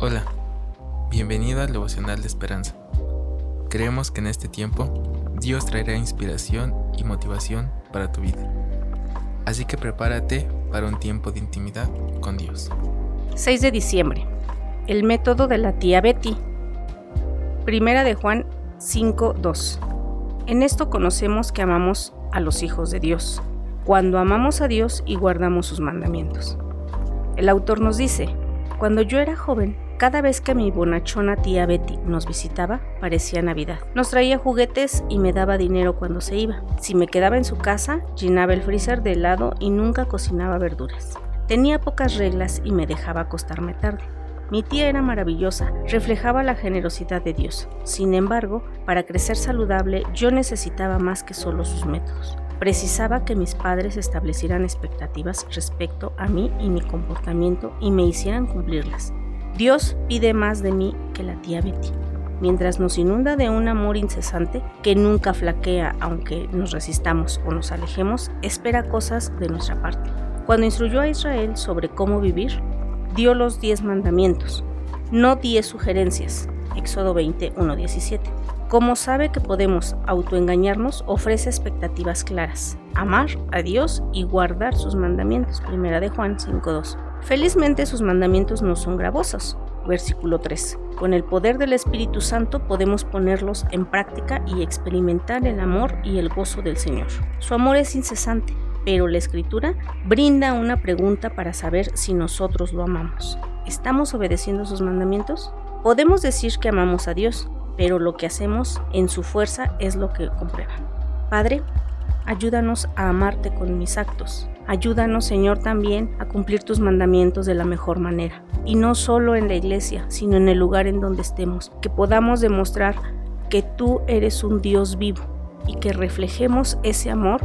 Hola, bienvenido al devocional de esperanza. Creemos que en este tiempo Dios traerá inspiración y motivación para tu vida. Así que prepárate para un tiempo de intimidad con Dios. 6 de diciembre. El método de la tía Betty. Primera de Juan 5:2. En esto conocemos que amamos a los hijos de Dios, cuando amamos a Dios y guardamos sus mandamientos. El autor nos dice, cuando yo era joven, cada vez que mi bonachona tía Betty nos visitaba, parecía Navidad. Nos traía juguetes y me daba dinero cuando se iba. Si me quedaba en su casa, llenaba el freezer de helado y nunca cocinaba verduras. Tenía pocas reglas y me dejaba acostarme tarde. Mi tía era maravillosa, reflejaba la generosidad de Dios. Sin embargo, para crecer saludable yo necesitaba más que solo sus métodos. Precisaba que mis padres establecieran expectativas respecto a mí y mi comportamiento y me hicieran cumplirlas. Dios pide más de mí que la tía Betty. Mientras nos inunda de un amor incesante que nunca flaquea aunque nos resistamos o nos alejemos, espera cosas de nuestra parte. Cuando instruyó a Israel sobre cómo vivir, dio los diez mandamientos, no diez sugerencias. Éxodo 20, 17. Como sabe que podemos autoengañarnos, ofrece expectativas claras, amar a Dios y guardar sus mandamientos. Primera de Juan 5.2. Felizmente sus mandamientos no son gravosos. Versículo 3. Con el poder del Espíritu Santo podemos ponerlos en práctica y experimentar el amor y el gozo del Señor. Su amor es incesante, pero la Escritura brinda una pregunta para saber si nosotros lo amamos. ¿Estamos obedeciendo sus mandamientos? Podemos decir que amamos a Dios, pero lo que hacemos en su fuerza es lo que comprueba. Padre, ayúdanos a amarte con mis actos. Ayúdanos, Señor, también a cumplir tus mandamientos de la mejor manera. Y no solo en la iglesia, sino en el lugar en donde estemos. Que podamos demostrar que tú eres un Dios vivo y que reflejemos ese amor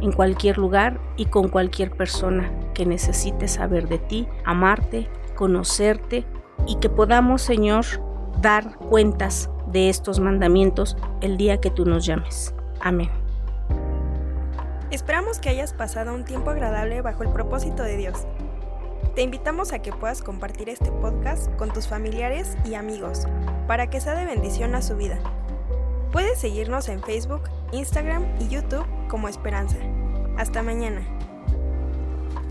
en cualquier lugar y con cualquier persona que necesite saber de ti, amarte, conocerte y que podamos, Señor, dar cuentas de estos mandamientos el día que tú nos llames. Amén. Esperamos que hayas pasado un tiempo agradable bajo el propósito de Dios. Te invitamos a que puedas compartir este podcast con tus familiares y amigos para que sea de bendición a su vida. Puedes seguirnos en Facebook, Instagram y YouTube como Esperanza. Hasta mañana.